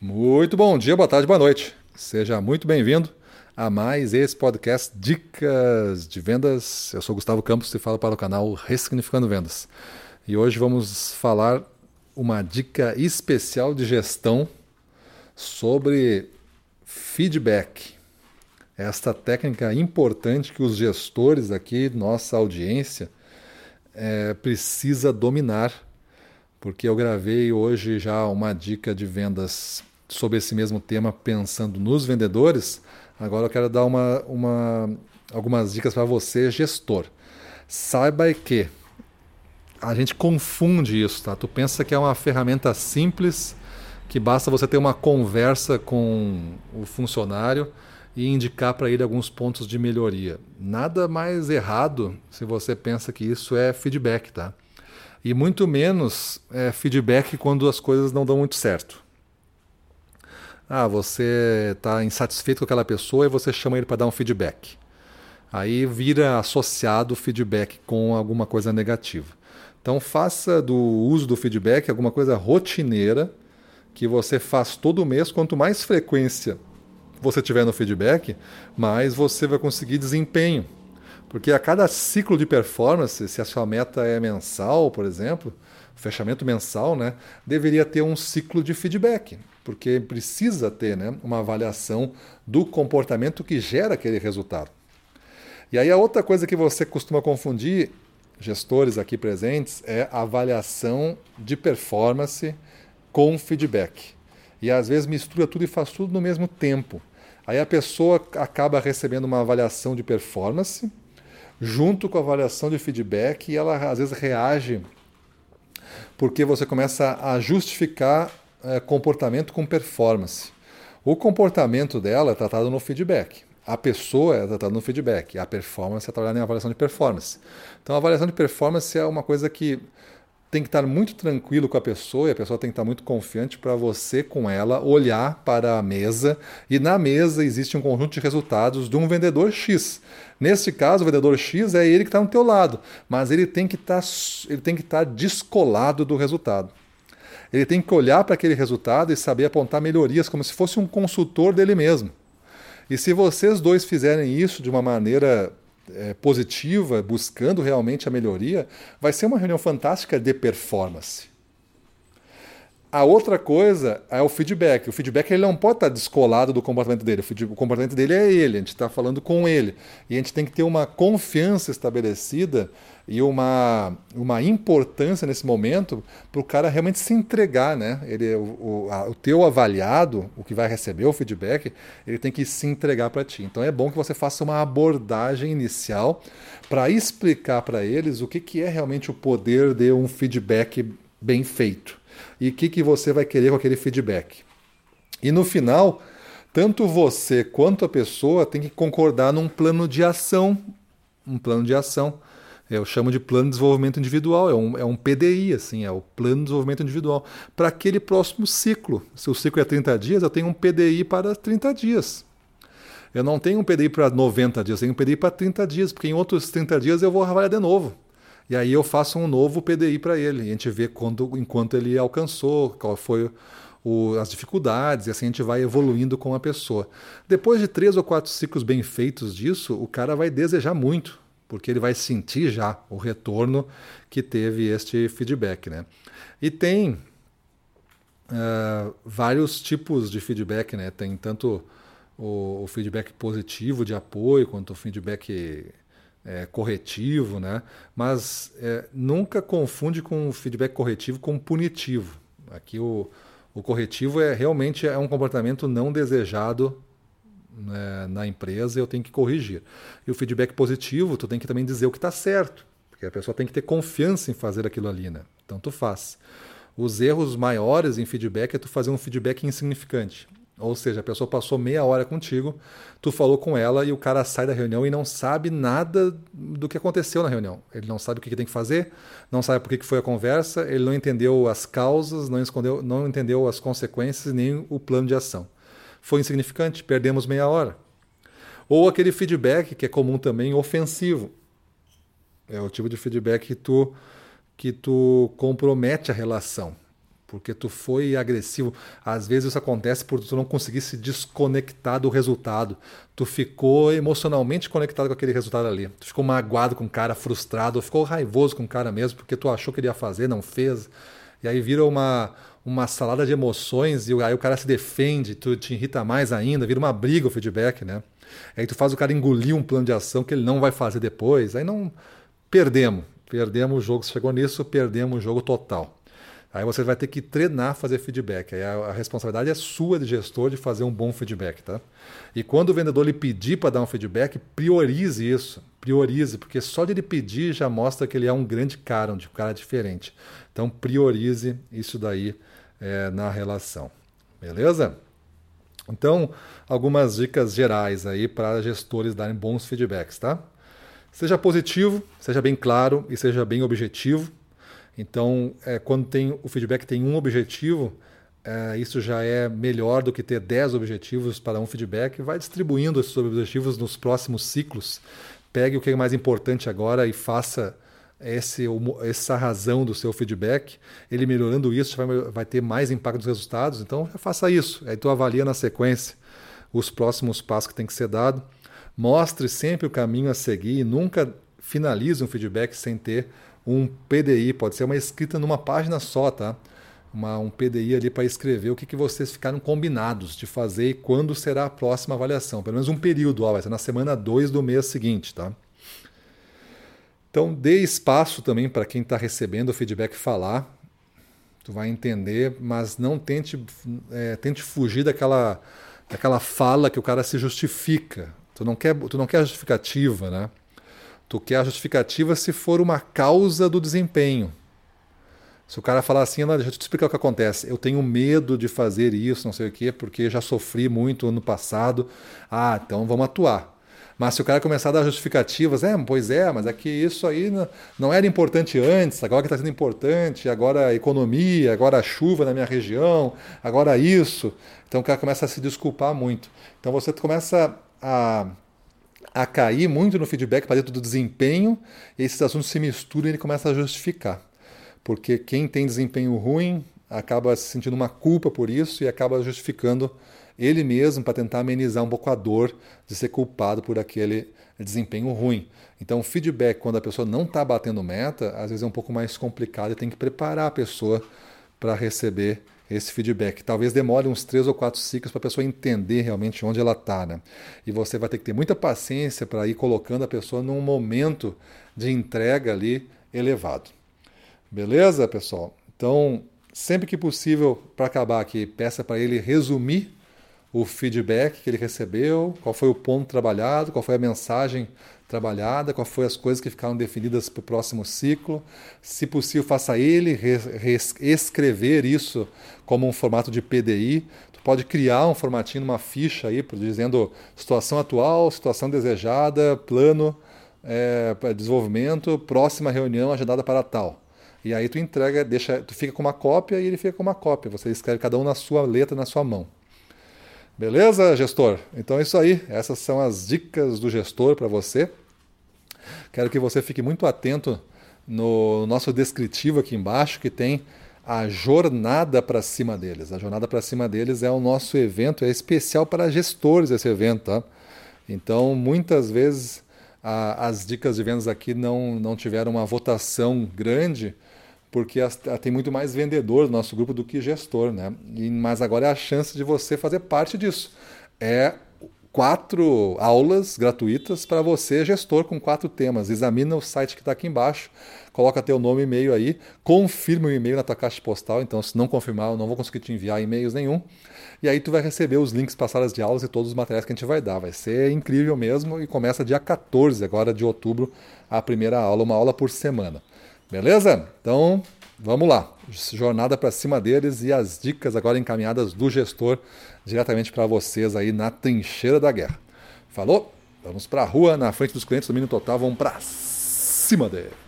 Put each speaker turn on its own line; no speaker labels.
Muito bom dia, boa tarde, boa noite. Seja muito bem-vindo a mais esse podcast Dicas de Vendas. Eu sou Gustavo Campos e falo para o canal Ressignificando Vendas. E hoje vamos falar uma dica especial de gestão sobre feedback. Esta técnica importante que os gestores aqui, nossa audiência, é, precisa dominar, porque eu gravei hoje já uma dica de vendas sobre esse mesmo tema, pensando nos vendedores, agora eu quero dar uma, uma, algumas dicas para você, gestor. Saiba que a gente confunde isso, tá? Tu pensa que é uma ferramenta simples, que basta você ter uma conversa com o funcionário e indicar para ele alguns pontos de melhoria. Nada mais errado se você pensa que isso é feedback, tá? E muito menos é feedback quando as coisas não dão muito certo. Ah, você está insatisfeito com aquela pessoa e você chama ele para dar um feedback. Aí vira associado o feedback com alguma coisa negativa. Então faça do uso do feedback alguma coisa rotineira que você faz todo mês. Quanto mais frequência você tiver no feedback, mais você vai conseguir desempenho. Porque a cada ciclo de performance, se a sua meta é mensal, por exemplo, fechamento mensal, né, deveria ter um ciclo de feedback porque precisa ter né, uma avaliação do comportamento que gera aquele resultado. E aí a outra coisa que você costuma confundir, gestores aqui presentes, é avaliação de performance com feedback. E às vezes mistura tudo e faz tudo no mesmo tempo. Aí a pessoa acaba recebendo uma avaliação de performance junto com a avaliação de feedback e ela às vezes reage porque você começa a justificar é, comportamento com performance. O comportamento dela é tratado no feedback. A pessoa é tratada no feedback. A performance é trabalhada em avaliação de performance. Então, a avaliação de performance é uma coisa que tem que estar muito tranquilo com a pessoa e a pessoa tem que estar muito confiante para você, com ela, olhar para a mesa e na mesa existe um conjunto de resultados de um vendedor X. Neste caso, o vendedor X é ele que está no teu lado, mas ele tem que estar, ele tem que estar descolado do resultado ele tem que olhar para aquele resultado e saber apontar melhorias como se fosse um consultor dele mesmo. E se vocês dois fizerem isso de uma maneira é, positiva, buscando realmente a melhoria, vai ser uma reunião fantástica de performance. A outra coisa é o feedback. O feedback ele não pode estar descolado do comportamento dele. O comportamento dele é ele, a gente está falando com ele. E a gente tem que ter uma confiança estabelecida e uma, uma importância nesse momento para o cara realmente se entregar. Né? Ele, o, o, a, o teu avaliado, o que vai receber o feedback, ele tem que se entregar para ti. Então é bom que você faça uma abordagem inicial para explicar para eles o que, que é realmente o poder de um feedback bem feito e o que, que você vai querer com aquele feedback. E no final, tanto você quanto a pessoa tem que concordar num plano de ação. Um plano de ação. Eu chamo de plano de desenvolvimento individual, é um, é um PDI, assim, é o plano de desenvolvimento individual. Para aquele próximo ciclo. Se o ciclo é 30 dias, eu tenho um PDI para 30 dias. Eu não tenho um PDI para 90 dias, eu tenho um PDI para 30 dias, porque em outros 30 dias eu vou avaliar de novo. E aí eu faço um novo PDI para ele. E a gente vê quando, enquanto ele alcançou, qual foi o, as dificuldades, e assim a gente vai evoluindo com a pessoa. Depois de três ou quatro ciclos bem feitos disso, o cara vai desejar muito, porque ele vai sentir já o retorno que teve este feedback. Né? E tem uh, vários tipos de feedback, né? Tem tanto o, o feedback positivo de apoio, quanto o feedback é, corretivo, né? mas é, nunca confunde com feedback corretivo com punitivo. Aqui o, o corretivo é realmente é um comportamento não desejado né, na empresa e eu tenho que corrigir. E o feedback positivo, tu tem que também dizer o que está certo, porque a pessoa tem que ter confiança em fazer aquilo ali, né? Então tu faz. Os erros maiores em feedback é tu fazer um feedback insignificante. Ou seja, a pessoa passou meia hora contigo, tu falou com ela e o cara sai da reunião e não sabe nada do que aconteceu na reunião. Ele não sabe o que tem que fazer, não sabe por que foi a conversa, ele não entendeu as causas, não, escondeu, não entendeu as consequências nem o plano de ação. Foi insignificante, perdemos meia hora. Ou aquele feedback que é comum também, ofensivo. É o tipo de feedback que tu, que tu compromete a relação. Porque tu foi agressivo. Às vezes isso acontece por tu não conseguir se desconectar do resultado. Tu ficou emocionalmente conectado com aquele resultado ali. Tu ficou magoado com o cara, frustrado, ou ficou raivoso com o cara mesmo, porque tu achou que ele ia fazer, não fez. E aí vira uma, uma salada de emoções e aí o cara se defende, tu te irrita mais ainda, vira uma briga o feedback, né? Aí tu faz o cara engolir um plano de ação que ele não vai fazer depois. Aí não perdemos. Perdemos o jogo, chegou nisso, perdemos o jogo total. Aí você vai ter que treinar fazer feedback. Aí a, a, responsabilidade é sua de gestor de fazer um bom feedback, tá? E quando o vendedor lhe pedir para dar um feedback, priorize isso. Priorize, porque só de ele pedir já mostra que ele é um grande cara, um cara diferente. Então priorize isso daí é, na relação. Beleza? Então, algumas dicas gerais aí para gestores darem bons feedbacks, tá? Seja positivo, seja bem claro e seja bem objetivo. Então, é, quando tem o feedback tem um objetivo, é, isso já é melhor do que ter 10 objetivos para um feedback. Vai distribuindo esses objetivos nos próximos ciclos. Pegue o que é mais importante agora e faça esse, essa razão do seu feedback. Ele melhorando isso vai, vai ter mais impacto nos resultados. Então, faça isso. Aí tu avalia na sequência os próximos passos que tem que ser dado. Mostre sempre o caminho a seguir e nunca finalize um feedback sem ter um PDI, pode ser uma escrita numa página só, tá? Uma, um PDI ali para escrever o que, que vocês ficaram combinados de fazer e quando será a próxima avaliação. Pelo menos um período, ó, vai ser na semana 2 do mês seguinte, tá? Então dê espaço também para quem está recebendo o feedback falar. Tu vai entender, mas não tente, é, tente fugir daquela, daquela fala que o cara se justifica. Tu não quer, tu não quer justificativa, né? Tu quer a justificativa se for uma causa do desempenho. Se o cara falar assim, deixa eu te explicar o que acontece. Eu tenho medo de fazer isso, não sei o quê, porque já sofri muito no passado. Ah, então vamos atuar. Mas se o cara começar a dar justificativas, é, pois é, mas é que isso aí não era importante antes, agora que está sendo importante, agora a economia, agora a chuva na minha região, agora isso. Então o cara começa a se desculpar muito. Então você começa a a cair muito no feedback para dentro do desempenho, esses assuntos se misturam e ele começa a justificar. Porque quem tem desempenho ruim acaba se sentindo uma culpa por isso e acaba justificando ele mesmo para tentar amenizar um pouco a dor de ser culpado por aquele desempenho ruim. Então, feedback, quando a pessoa não está batendo meta, às vezes é um pouco mais complicado e tem que preparar a pessoa para receber esse feedback. Talvez demore uns três ou quatro ciclos para a pessoa entender realmente onde ela está. Né? E você vai ter que ter muita paciência para ir colocando a pessoa num momento de entrega ali elevado. Beleza, pessoal? Então, sempre que possível, para acabar aqui, peça para ele resumir o feedback que ele recebeu, qual foi o ponto trabalhado, qual foi a mensagem trabalhada, quais foram as coisas que ficaram definidas para o próximo ciclo. Se possível, faça ele escrever isso como um formato de PDI. Tu pode criar um formatinho, uma ficha aí, dizendo situação atual, situação desejada, plano, é, desenvolvimento, próxima reunião agendada para tal. E aí tu entrega, deixa, tu fica com uma cópia e ele fica com uma cópia. Você escreve cada um na sua letra, na sua mão. Beleza, gestor? Então é isso aí. Essas são as dicas do gestor para você. Quero que você fique muito atento no nosso descritivo aqui embaixo, que tem a jornada para cima deles. A jornada para cima deles é o nosso evento, é especial para gestores esse evento, tá? Então, muitas vezes a, as dicas de vendas aqui não, não tiveram uma votação grande, porque as, tem muito mais vendedor no nosso grupo do que gestor, né? E, mas agora é a chance de você fazer parte disso. É quatro aulas gratuitas para você, gestor, com quatro temas. Examina o site que está aqui embaixo, coloca teu nome e e-mail aí, confirma o e-mail na tua caixa postal. Então, se não confirmar, eu não vou conseguir te enviar e-mails nenhum. E aí tu vai receber os links para salas de aulas e todos os materiais que a gente vai dar. Vai ser incrível mesmo e começa dia 14 agora de outubro a primeira aula, uma aula por semana. Beleza? Então, vamos lá. Jornada para cima deles e as dicas agora encaminhadas do gestor diretamente para vocês aí na trincheira da guerra. Falou? Vamos para a rua, na frente dos clientes, domínio total, vamos para cima deles.